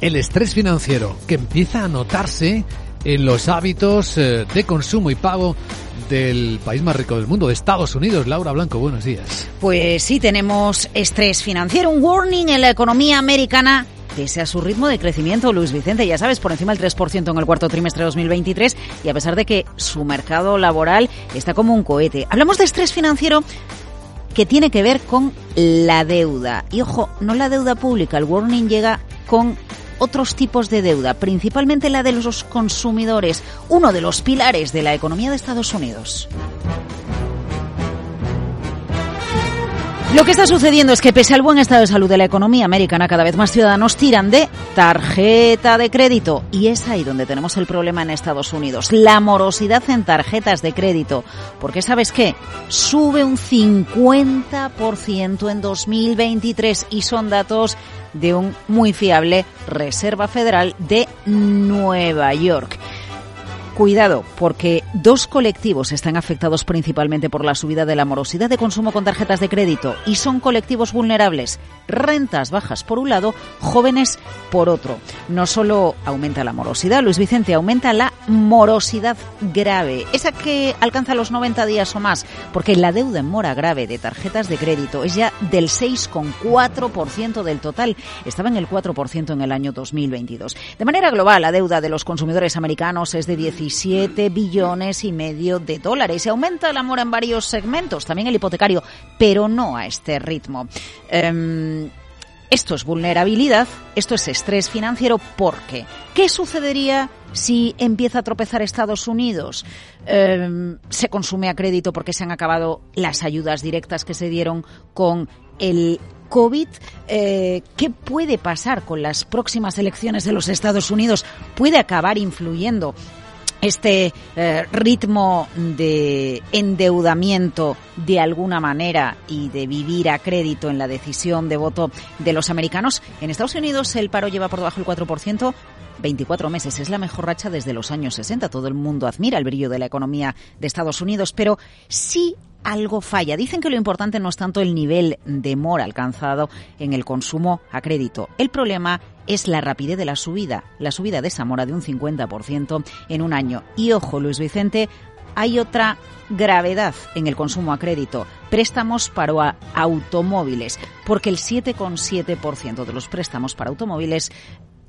el estrés financiero que empieza a notarse en los hábitos eh, de consumo y pago del país más rico del mundo, de Estados Unidos. Laura Blanco, buenos días. Pues sí, tenemos estrés financiero, un warning en la economía americana pese a su ritmo de crecimiento, Luis Vicente, ya sabes, por encima del 3% en el cuarto trimestre de 2023 y a pesar de que su mercado laboral está como un cohete. Hablamos de estrés financiero que tiene que ver con la deuda. Y ojo, no la deuda pública, el warning llega con otros tipos de deuda, principalmente la de los consumidores, uno de los pilares de la economía de Estados Unidos. Lo que está sucediendo es que pese al buen estado de salud de la economía americana, cada vez más ciudadanos tiran de tarjeta de crédito. Y es ahí donde tenemos el problema en Estados Unidos, la morosidad en tarjetas de crédito. Porque sabes qué, sube un 50% en 2023 y son datos de un muy fiable Reserva Federal de Nueva York. Cuidado, porque dos colectivos están afectados principalmente por la subida de la morosidad de consumo con tarjetas de crédito y son colectivos vulnerables. Rentas bajas por un lado, jóvenes por otro. No solo aumenta la morosidad, Luis Vicente, aumenta la morosidad grave, esa que alcanza los 90 días o más, porque la deuda en mora grave de tarjetas de crédito es ya del 6,4% del total. Estaba en el 4% en el año 2022. De manera global, la deuda de los consumidores americanos es de 17 17 billones y medio de dólares. Se aumenta la mora en varios segmentos, también el hipotecario, pero no a este ritmo. Em, esto es vulnerabilidad, esto es estrés financiero, porque ¿qué sucedería si empieza a tropezar Estados Unidos? Em, se consume a crédito porque se han acabado las ayudas directas que se dieron con el COVID. Eh, ¿Qué puede pasar con las próximas elecciones de los Estados Unidos? ¿Puede acabar influyendo este eh, ritmo de endeudamiento de alguna manera y de vivir a crédito en la decisión de voto de los americanos. En Estados Unidos el paro lleva por debajo del 4%. 24 meses es la mejor racha desde los años 60. Todo el mundo admira el brillo de la economía de Estados Unidos, pero sí algo falla. Dicen que lo importante no es tanto el nivel de mora alcanzado en el consumo a crédito. El problema es la rapidez de la subida, la subida de esa mora de un 50% en un año. Y ojo, Luis Vicente, hay otra gravedad en el consumo a crédito, préstamos para automóviles, porque el 7,7% de los préstamos para automóviles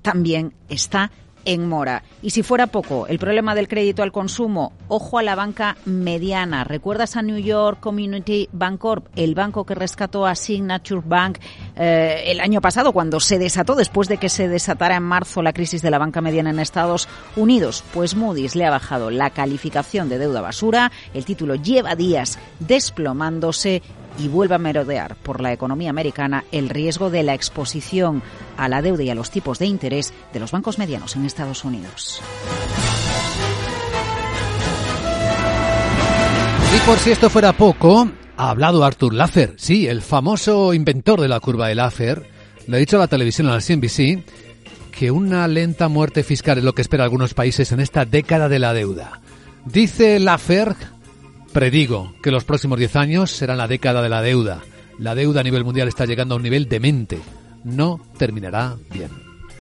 también está en mora. Y si fuera poco, el problema del crédito al consumo, ojo a la banca mediana. ¿Recuerdas a New York Community Bank Corp, el banco que rescató a Signature Bank eh, el año pasado cuando se desató, después de que se desatara en marzo la crisis de la banca mediana en Estados Unidos? Pues Moody's le ha bajado la calificación de deuda basura, el título lleva días desplomándose y vuelve a merodear por la economía americana el riesgo de la exposición a la deuda y a los tipos de interés de los bancos medianos en Estados Unidos. Y por si esto fuera poco, ha hablado Arthur Laffer, sí, el famoso inventor de la curva de Laffer, le ha dicho a la televisión, a la CNBC, que una lenta muerte fiscal es lo que espera algunos países en esta década de la deuda. Dice Laffer Predigo que los próximos 10 años serán la década de la deuda. La deuda a nivel mundial está llegando a un nivel demente. No terminará bien.